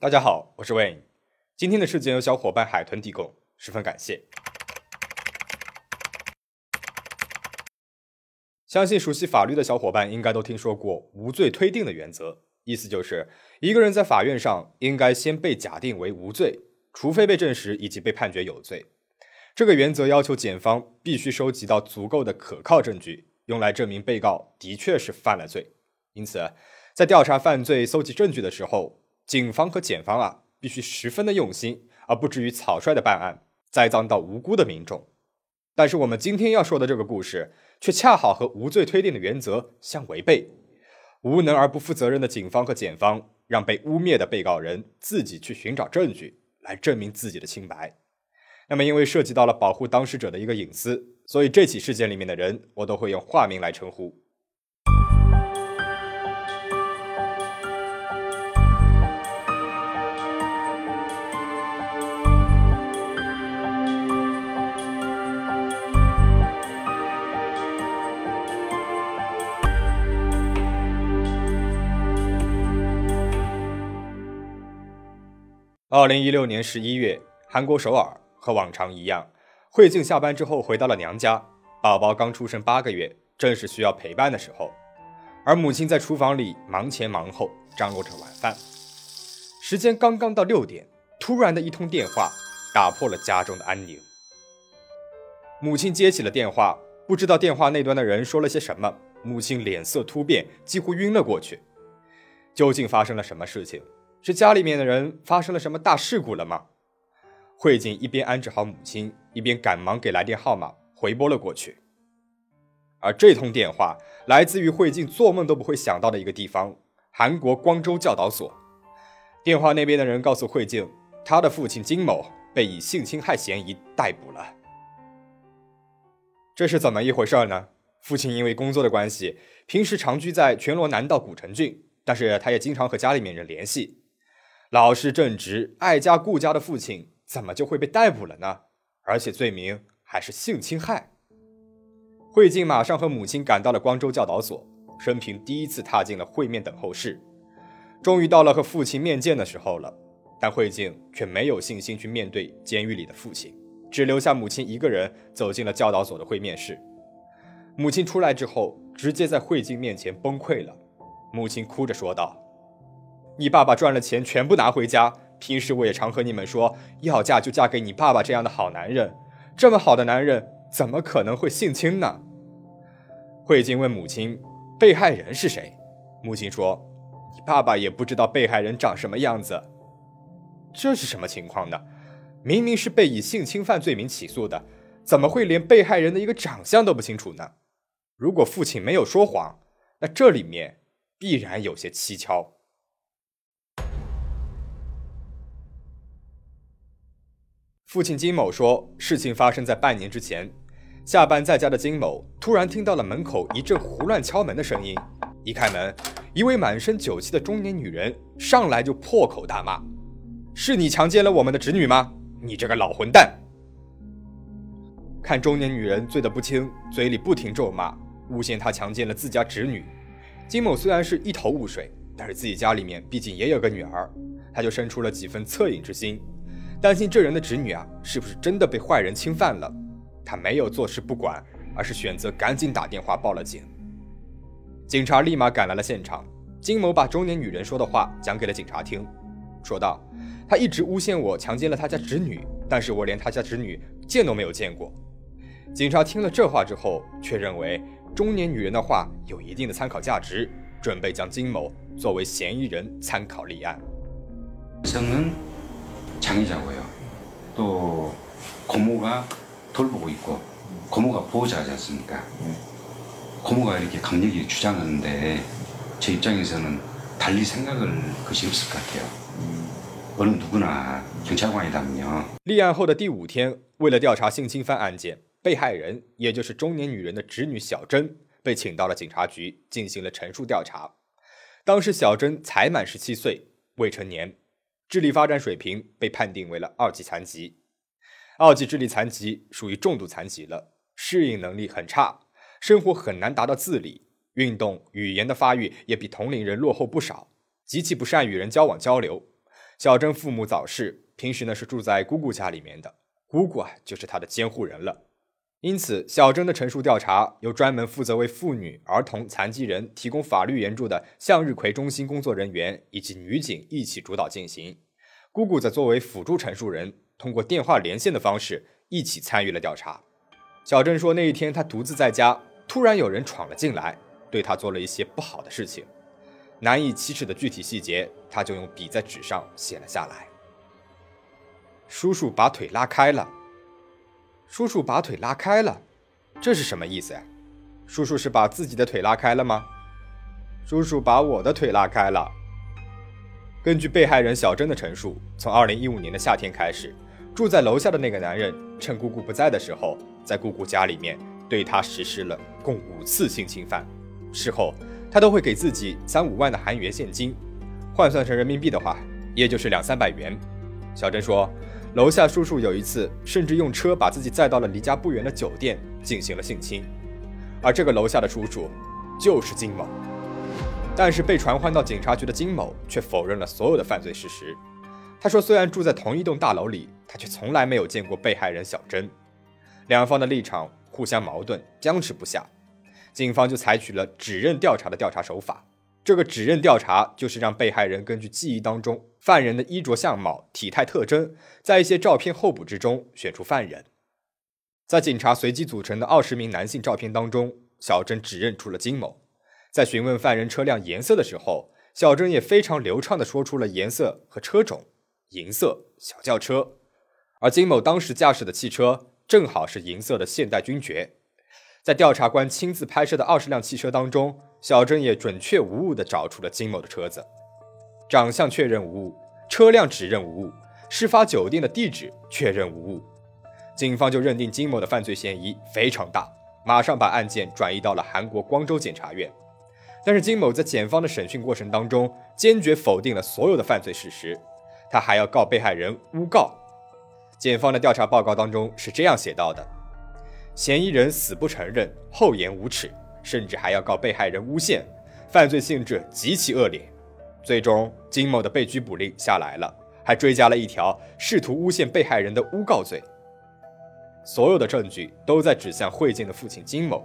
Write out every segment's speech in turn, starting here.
大家好，我是 Wayne。今天的事件由小伙伴海豚提供，十分感谢。相信熟悉法律的小伙伴应该都听说过无罪推定的原则，意思就是一个人在法院上应该先被假定为无罪，除非被证实以及被判决有罪。这个原则要求检方必须收集到足够的可靠证据，用来证明被告的确是犯了罪。因此，在调查犯罪、搜集证据的时候，警方和检方啊，必须十分的用心，而不至于草率的办案，栽赃到无辜的民众。但是我们今天要说的这个故事，却恰好和无罪推定的原则相违背。无能而不负责任的警方和检方，让被污蔑的被告人自己去寻找证据来证明自己的清白。那么，因为涉及到了保护当事者的一个隐私，所以这起事件里面的人，我都会用化名来称呼。二零一六年十一月，韩国首尔和往常一样，慧静下班之后回到了娘家。宝宝刚出生八个月，正是需要陪伴的时候，而母亲在厨房里忙前忙后，张罗着晚饭。时间刚刚到六点，突然的一通电话打破了家中的安宁。母亲接起了电话，不知道电话那端的人说了些什么，母亲脸色突变，几乎晕了过去。究竟发生了什么事情？是家里面的人发生了什么大事故了吗？慧静一边安置好母亲，一边赶忙给来电号码回拨了过去。而这通电话来自于慧静做梦都不会想到的一个地方——韩国光州教导所。电话那边的人告诉慧静，她的父亲金某被以性侵害嫌疑逮捕了。这是怎么一回事呢？父亲因为工作的关系，平时常居在全罗南道古城郡，但是他也经常和家里面人联系。老实正直、爱家顾家的父亲，怎么就会被逮捕了呢？而且罪名还是性侵害。慧静马上和母亲赶到了光州教导所，生平第一次踏进了会面等候室。终于到了和父亲面见的时候了，但慧静却没有信心去面对监狱里的父亲，只留下母亲一个人走进了教导所的会面室。母亲出来之后，直接在慧静面前崩溃了。母亲哭着说道。你爸爸赚了钱全部拿回家。平时我也常和你们说，要嫁就嫁给你爸爸这样的好男人。这么好的男人，怎么可能会性侵呢？慧静问母亲：“被害人是谁？”母亲说：“你爸爸也不知道被害人长什么样子。”这是什么情况呢？明明是被以性侵犯罪名起诉的，怎么会连被害人的一个长相都不清楚呢？如果父亲没有说谎，那这里面必然有些蹊跷。父亲金某说，事情发生在半年之前。下班在家的金某突然听到了门口一阵胡乱敲门的声音，一开门，一位满身酒气的中年女人上来就破口大骂：“是你强奸了我们的侄女吗？你这个老混蛋！”看中年女人醉得不轻，嘴里不停咒骂，诬陷她强奸了自家侄女。金某虽然是一头雾水，但是自己家里面毕竟也有个女儿，他就生出了几分恻隐之心。担心这人的侄女啊，是不是真的被坏人侵犯了？他没有坐视不管，而是选择赶紧打电话报了警。警察立马赶来了现场。金某把中年女人说的话讲给了警察听，说道：“他一直诬陷我强奸了他家侄女，但是我连他家侄女见都没有见过。”警察听了这话之后，却认为中年女人的话有一定的参考价值，准备将金某作为嫌疑人参考立案。 장이자고요. 또 고모가 돌보고 있고 고모가 보호자지 않습니까? 고모가 이렇게 강력히 주장하는데 제 입장에서는 달리 생각을 것이 없을 것 같아요. 어느 누구나 경찰관이라면요. 立案后的第五天，为了调查性侵犯案件，被害人也就是中年女人的侄女小珍被请到了警察局进行了陈述调查。当时小珍才满十七岁，未成年。 智力发展水平被判定为了二级残疾，二级智力残疾属于重度残疾了，适应能力很差，生活很难达到自理，运动、语言的发育也比同龄人落后不少，极其不善与人交往交流。小珍父母早逝，平时呢是住在姑姑家里面的，姑姑啊就是她的监护人了。因此，小珍的陈述调查由专门负责为妇女、儿童、残疾人提供法律援助的向日葵中心工作人员以及女警一起主导进行。姑姑则作为辅助陈述人，通过电话连线的方式一起参与了调查。小珍说，那一天她独自在家，突然有人闯了进来，对她做了一些不好的事情，难以启齿的具体细节，她就用笔在纸上写了下来。叔叔把腿拉开了。叔叔把腿拉开了，这是什么意思呀？叔叔是把自己的腿拉开了吗？叔叔把我的腿拉开了。根据被害人小珍的陈述，从2015年的夏天开始，住在楼下的那个男人趁姑姑不在的时候，在姑姑家里面对她实施了共五次性侵犯。事后，他都会给自己三五万的韩元现金，换算成人民币的话，也就是两三百元。小珍说。楼下叔叔有一次甚至用车把自己载到了离家不远的酒店进行了性侵，而这个楼下的叔叔就是金某。但是被传唤到警察局的金某却否认了所有的犯罪事实。他说，虽然住在同一栋大楼里，他却从来没有见过被害人小珍。两方的立场互相矛盾，僵持不下，警方就采取了指认调查的调查手法。这个指认调查就是让被害人根据记忆当中犯人的衣着相貌、体态特征，在一些照片候补之中选出犯人。在警察随机组成的二十名男性照片当中，小珍指认出了金某。在询问犯人车辆颜色的时候，小珍也非常流畅地说出了颜色和车种：银色小轿车。而金某当时驾驶的汽车正好是银色的现代君爵。在调查官亲自拍摄的二十辆汽车当中，小珍也准确无误地找出了金某的车子，长相确认无误，车辆指认无误，事发酒店的地址确认无误，警方就认定金某的犯罪嫌疑非常大，马上把案件转移到了韩国光州检察院。但是金某在检方的审讯过程当中，坚决否定了所有的犯罪事实，他还要告被害人诬告。检方的调查报告当中是这样写到的。嫌疑人死不承认，厚颜无耻，甚至还要告被害人诬陷，犯罪性质极其恶劣。最终，金某的被拘捕令下来了，还追加了一条试图诬陷被害人的诬告罪。所有的证据都在指向慧静的父亲金某。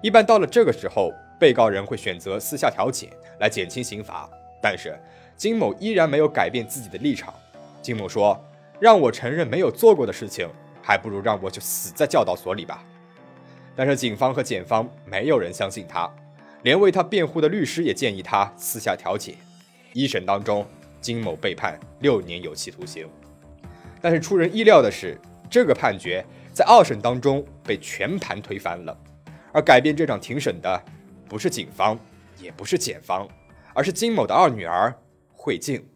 一般到了这个时候，被告人会选择私下调解来减轻刑罚，但是金某依然没有改变自己的立场。金某说：“让我承认没有做过的事情。”还不如让我就死在教导所里吧。但是警方和检方没有人相信他，连为他辩护的律师也建议他私下调解。一审当中，金某被判六年有期徒刑。但是出人意料的是，这个判决在二审当中被全盘推翻了。而改变这场庭审的，不是警方，也不是检方，而是金某的二女儿惠静。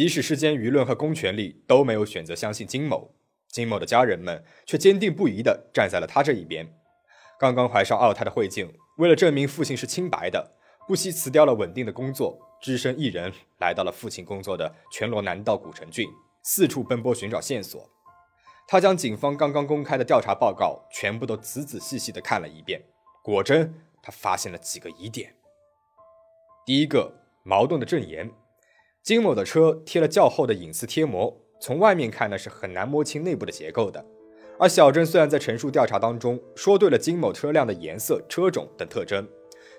即使世间舆论和公权力都没有选择相信金某，金某的家人们却坚定不移地站在了他这一边。刚刚怀上二胎的慧静，为了证明父亲是清白的，不惜辞掉了稳定的工作，只身一人来到了父亲工作的全罗南道古城郡，四处奔波寻找线索。他将警方刚刚公开的调查报告全部都仔仔细细地看了一遍，果真，他发现了几个疑点。第一个，矛盾的证言。金某的车贴了较厚的隐私贴膜，从外面看呢是很难摸清内部的结构的。而小郑虽然在陈述调查当中说对了金某车辆的颜色、车种等特征，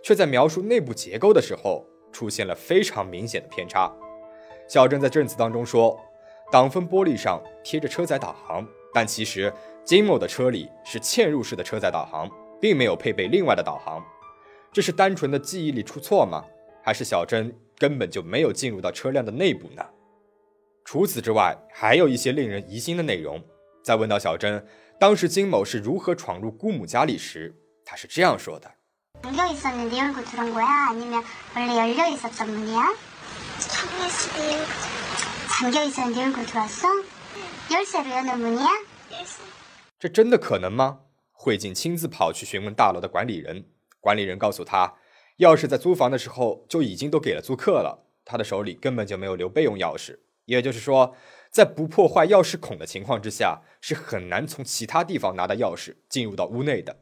却在描述内部结构的时候出现了非常明显的偏差。小郑在证词当中说，挡风玻璃上贴着车载导航，但其实金某的车里是嵌入式的车载导航，并没有配备另外的导航。这是单纯的记忆力出错吗？还是小珍根本就没有进入到车辆的内部呢？除此之外，还有一些令人疑心的内容。在问到小珍当时金某是如何闯入姑母家里时，她是这样说的：“这真的可能吗？”慧静亲自跑去询问大楼的管理人，管理人告诉他。钥匙在租房的时候就已经都给了租客了，他的手里根本就没有留备用钥匙。也就是说，在不破坏钥匙孔的情况之下，是很难从其他地方拿到钥匙进入到屋内的。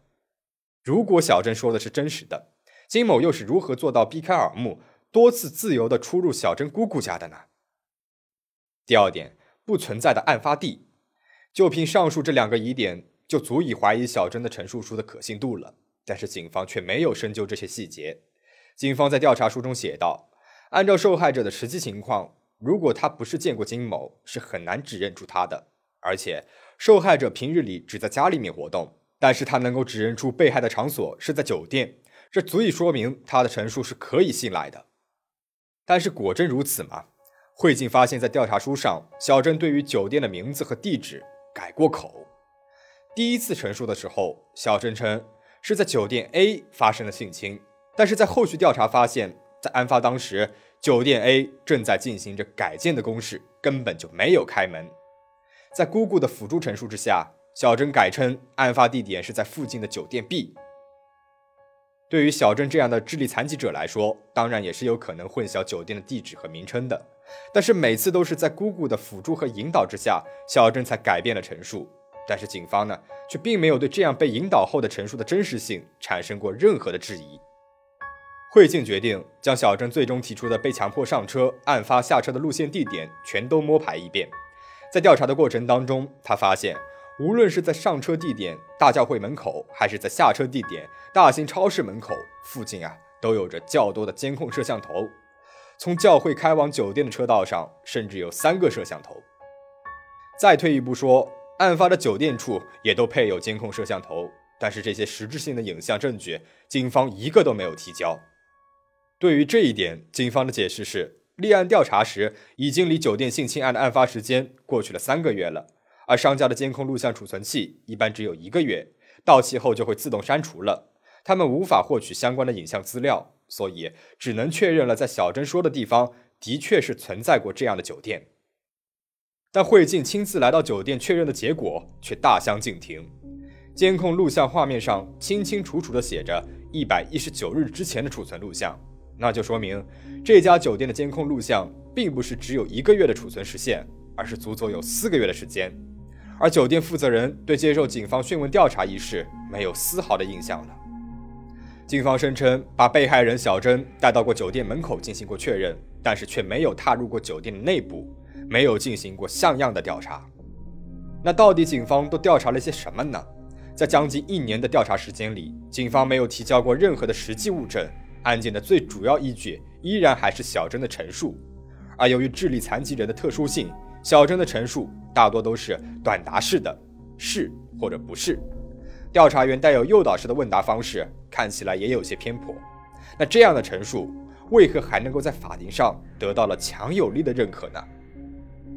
如果小珍说的是真实的，金某又是如何做到避开耳目，多次自由的出入小珍姑姑家的呢？第二点，不存在的案发地，就凭上述这两个疑点，就足以怀疑小珍的陈述书的可信度了。但是警方却没有深究这些细节。警方在调查书中写道：“按照受害者的实际情况，如果他不是见过金某，是很难指认出他的。而且，受害者平日里只在家里面活动，但是他能够指认出被害的场所是在酒店，这足以说明他的陈述是可以信赖的。但是，果真如此吗？慧静发现，在调查书上，小珍对于酒店的名字和地址改过口。第一次陈述的时候，小珍称。”是在酒店 A 发生了性侵，但是在后续调查发现，在案发当时，酒店 A 正在进行着改建的公示，根本就没有开门。在姑姑的辅助陈述之下，小珍改称案发地点是在附近的酒店 B。对于小珍这样的智力残疾者来说，当然也是有可能混淆酒店的地址和名称的，但是每次都是在姑姑的辅助和引导之下，小珍才改变了陈述。但是警方呢，却并没有对这样被引导后的陈述的真实性产生过任何的质疑。慧静决定将小郑最终提出的被强迫上车、案发下车的路线地点全都摸排一遍。在调查的过程当中，他发现，无论是在上车地点大教会门口，还是在下车地点大型超市门口附近啊，都有着较多的监控摄像头。从教会开往酒店的车道上，甚至有三个摄像头。再退一步说。案发的酒店处也都配有监控摄像头，但是这些实质性的影像证据，警方一个都没有提交。对于这一点，警方的解释是，立案调查时已经离酒店性侵案的案发时间过去了三个月了，而商家的监控录像储存器一般只有一个月，到期后就会自动删除了，他们无法获取相关的影像资料，所以只能确认了在小珍说的地方的确是存在过这样的酒店。但慧静亲自来到酒店确认的结果却大相径庭。监控录像画面上清清楚楚地写着一百一十九日之前的储存录像，那就说明这家酒店的监控录像并不是只有一个月的储存时限，而是足足有四个月的时间。而酒店负责人对接受警方讯问调查一事没有丝毫的印象了。警方声称把被害人小珍带到过酒店门口进行过确认，但是却没有踏入过酒店的内部。没有进行过像样的调查，那到底警方都调查了些什么呢？在将近一年的调查时间里，警方没有提交过任何的实际物证，案件的最主要依据依然还是小珍的陈述。而由于智力残疾人的特殊性，小珍的陈述大多都是短答式的，是或者不是。调查员带有诱导式的问答方式，看起来也有些偏颇。那这样的陈述，为何还能够在法庭上得到了强有力的认可呢？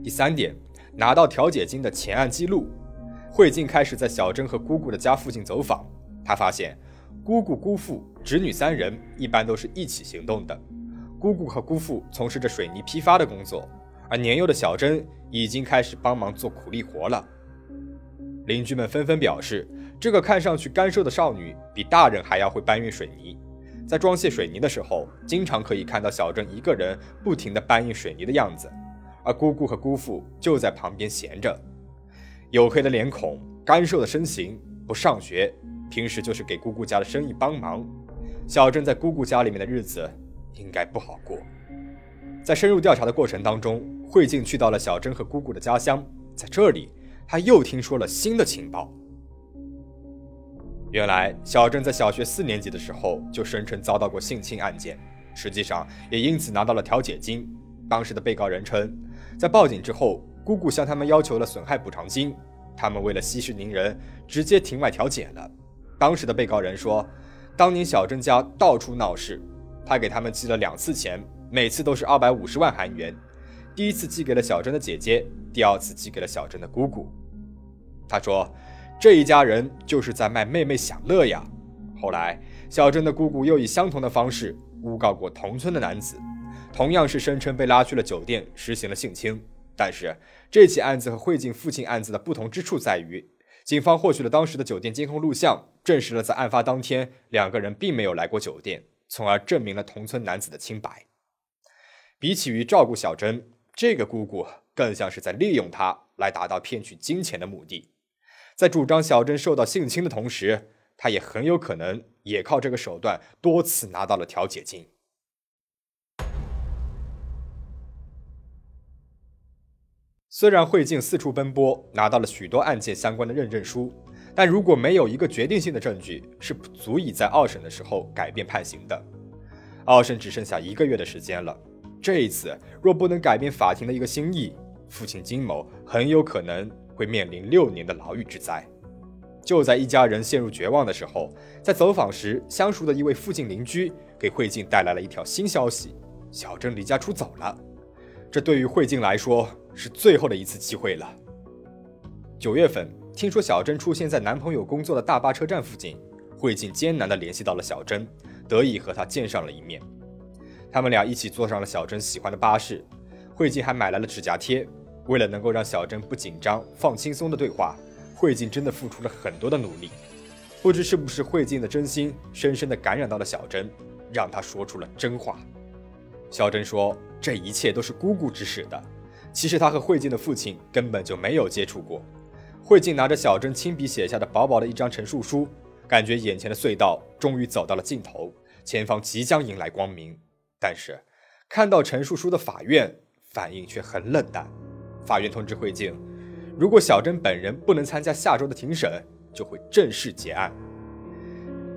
第三点，拿到调解金的前案记录。慧静开始在小珍和姑姑的家附近走访，她发现姑姑、姑父、侄女三人一般都是一起行动的。姑姑和姑父从事着水泥批发的工作，而年幼的小珍已经开始帮忙做苦力活了。邻居们纷纷表示，这个看上去干瘦的少女比大人还要会搬运水泥。在装卸水泥的时候，经常可以看到小珍一个人不停地搬运水泥的样子。而姑姑和姑父就在旁边闲着，黝黑的脸孔，干瘦的身形，不上学，平时就是给姑姑家的生意帮忙。小珍在姑姑家里面的日子应该不好过。在深入调查的过程当中，慧静去到了小珍和姑姑的家乡，在这里，他又听说了新的情报。原来，小珍在小学四年级的时候就声称遭到过性侵案件，实际上也因此拿到了调解金。当时的被告人称。在报警之后，姑姑向他们要求了损害补偿金，他们为了息事宁人，直接庭外调解了。当时的被告人说，当年小珍家到处闹事，他给他们寄了两次钱，每次都是二百五十万韩元。第一次寄给了小珍的姐姐，第二次寄给了小珍的姑姑。他说，这一家人就是在卖妹妹享乐呀。后来，小珍的姑姑又以相同的方式诬告过同村的男子。同样是声称被拉去了酒店实行了性侵，但是这起案子和慧静父亲案子的不同之处在于，警方获取了当时的酒店监控录像，证实了在案发当天两个人并没有来过酒店，从而证明了同村男子的清白。比起于照顾小珍，这个姑姑更像是在利用她来达到骗取金钱的目的。在主张小珍受到性侵的同时，他也很有可能也靠这个手段多次拿到了调解金。虽然慧静四处奔波，拿到了许多案件相关的认证书，但如果没有一个决定性的证据，是不足以在二审的时候改变判刑的。二审只剩下一个月的时间了，这一次若不能改变法庭的一个心意，父亲金某很有可能会面临六年的牢狱之灾。就在一家人陷入绝望的时候，在走访时相熟的一位附近邻居给慧静带来了一条新消息：小珍离家出走了。这对于慧静来说。是最后的一次机会了。九月份，听说小珍出现在男朋友工作的大巴车站附近，慧静艰难地联系到了小珍，得以和她见上了一面。他们俩一起坐上了小珍喜欢的巴士，慧静还买来了指甲贴。为了能够让小珍不紧张、放轻松的对话，慧静真的付出了很多的努力。不知是不是慧静的真心深深地感染到了小珍，让她说出了真话。小珍说：“这一切都是姑姑指使的。”其实她和慧静的父亲根本就没有接触过。慧静拿着小珍亲笔写下的薄薄的一张陈述书，感觉眼前的隧道终于走到了尽头，前方即将迎来光明。但是，看到陈述书的法院反应却很冷淡。法院通知慧静，如果小珍本人不能参加下周的庭审，就会正式结案。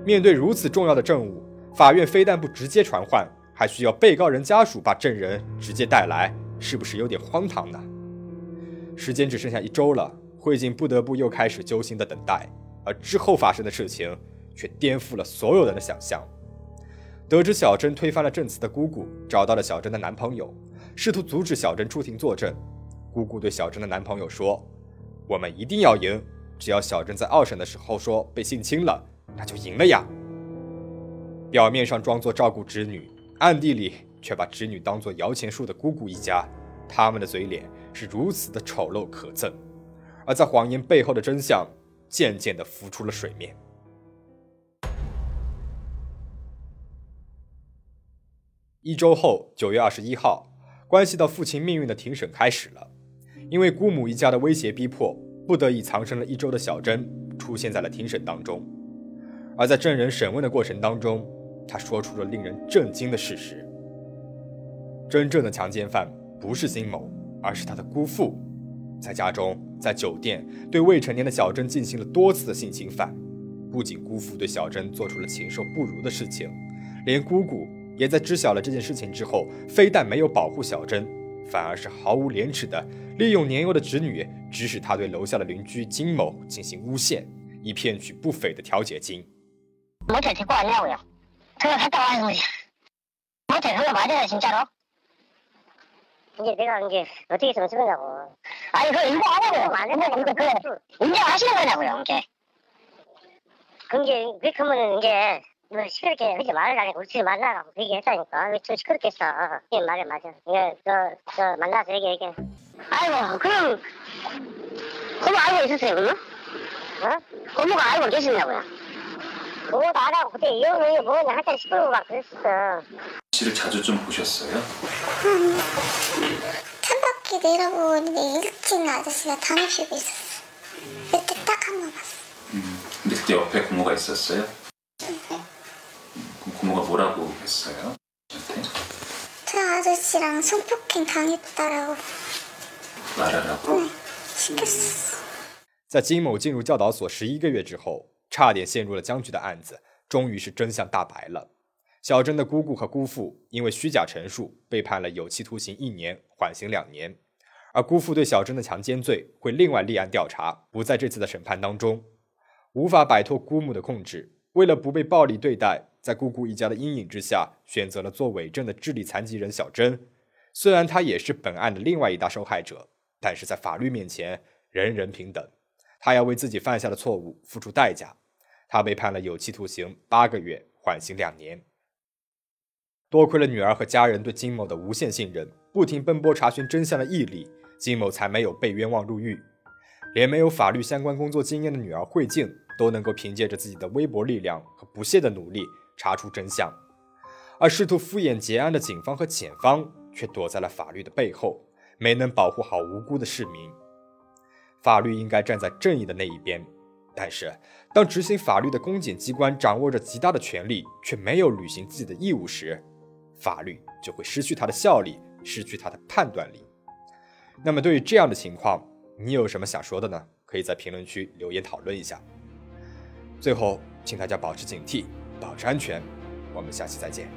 面对如此重要的证物，法院非但不直接传唤，还需要被告人家属把证人直接带来。是不是有点荒唐呢？时间只剩下一周了，慧静不得不又开始揪心的等待，而之后发生的事情却颠覆了所有人的想象。得知小珍推翻了证词的姑姑找到了小珍的男朋友，试图阻止小珍出庭作证。姑姑对小珍的男朋友说：“我们一定要赢，只要小珍在二审的时候说被性侵了，那就赢了呀。”表面上装作照顾侄女，暗地里。却把侄女当作摇钱树的姑姑一家，他们的嘴脸是如此的丑陋可憎，而在谎言背后的真相渐渐的浮出了水面。一周后，九月二十一号，关系到父亲命运的庭审开始了。因为姑母一家的威胁逼迫，不得已藏身了一周的小珍出现在了庭审当中。而在证人审问的过程当中，他说出了令人震惊的事实。真正的强奸犯不是金某，而是他的姑父，在家中、在酒店对未成年的小珍进行了多次的性侵犯，不仅姑父对小珍做出了禽兽不如的事情，连姑姑也在知晓了这件事情之后，非但没有保护小珍，反而是毫无廉耻的利用年幼的侄女，指使她对楼下的邻居金某进行诬陷，以骗取不菲的调解金。我姐姐过来要我呀，他说他到外头，我姐姐说把这事情交给。 이제 내가 이제 어떻게 해서 쓰느냐고. 아니, 그거 인정하냐고요. 안 된다고. 이거 그 인정하시는 거냐고요, 이제. 그게, 그렇게 하면은 이제, 뭐 시끄럽게 하지 말라고, 그러지 말라고 얘기했다니까. 왜저 시끄럽게 했어. 이게 말이 맞아. 이게, 저, 저, 만나서 얘기, 얘기. 아이고, 그럼, 고모 알고 있었어요, 그러면? 어? 고모가 알고 계셨냐고요. 고모도 알아고, 그때 이혼이 뭐냐, 한참 시끄러워 막 그랬었어. 씨를 자주 좀 보셨어요? 차갑게 내려보는데 일찍 아저씨가 담을 피고 있었어. 그때 딱 한 번 봤어. 음, 근데 그때 옆에 고모가 있었어요? 그럼 고모가 뭐라고 했어요? 저한테? 저 아저씨랑 성폭행 당했다라고 말하라고? 네, 시켰어. 在金某进入教导所十一个月之后， 差点陷入了僵局的案子，终于是真相大白了。小珍的姑姑和姑父因为虚假陈述被判了有期徒刑一年，缓刑两年。而姑父对小珍的强奸罪会另外立案调查，不在这次的审判当中。无法摆脱姑母的控制，为了不被暴力对待，在姑姑一家的阴影之下，选择了做伪证的智力残疾人小珍。虽然她也是本案的另外一大受害者，但是在法律面前人人平等。她要为自己犯下的错误付出代价。他被判了有期徒刑八个月，缓刑两年。多亏了女儿和家人对金某的无限信任，不停奔波查询真相的毅力，金某才没有被冤枉入狱。连没有法律相关工作经验的女儿慧静，都能够凭借着自己的微薄力量和不懈的努力查出真相。而试图敷衍结案的警方和检方，却躲在了法律的背后，没能保护好无辜的市民。法律应该站在正义的那一边，但是，当执行法律的公检机关掌握着极大的权力，却没有履行自己的义务时，法律就会失去它的效力，失去它的判断力。那么，对于这样的情况，你有什么想说的呢？可以在评论区留言讨论一下。最后，请大家保持警惕，保持安全。我们下期再见。